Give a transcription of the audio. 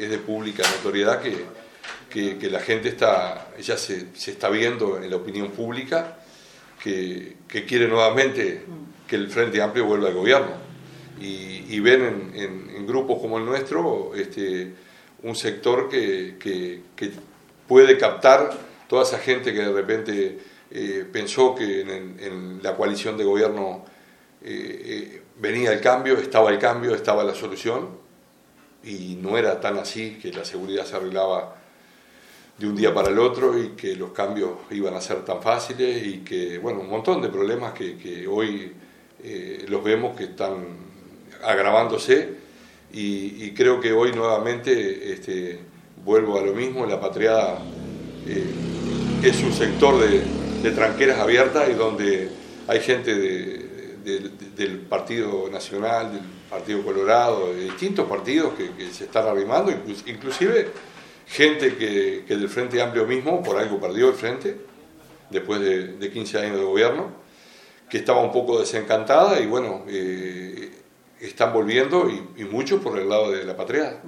es de pública notoriedad que, que, la gente está, ya se, está viendo en la opinión pública que, quiere nuevamente que el Frente Amplio vuelva al gobierno. Y, ven en, grupos como el nuestro este, un sector que, que, puede captar toda esa gente que de repente eh, pensó que en, en, la coalición de gobierno eh, eh, venía el cambio, estaba el cambio, estaba la solución, y no era tan así, que la seguridad se arreglaba de un día para el otro y que los cambios iban a ser tan fáciles y que, bueno, un montón de problemas que, que hoy eh, los vemos que están agravándose y, creo que hoy nuevamente este, vuelvo a lo mismo, la patriada eh, es un sector de, de, tranqueras abiertas y donde hay gente del Partido Nacional, del Partido Colorado, de distintos partidos que, se están arrimando, inclusive gente que, del Frente Amplio mismo, por algo perdió el Frente, después de, 15 años de gobierno, que estaba un poco desencantada y bueno, eh, están volviendo y, y muchos por el lado de la patria.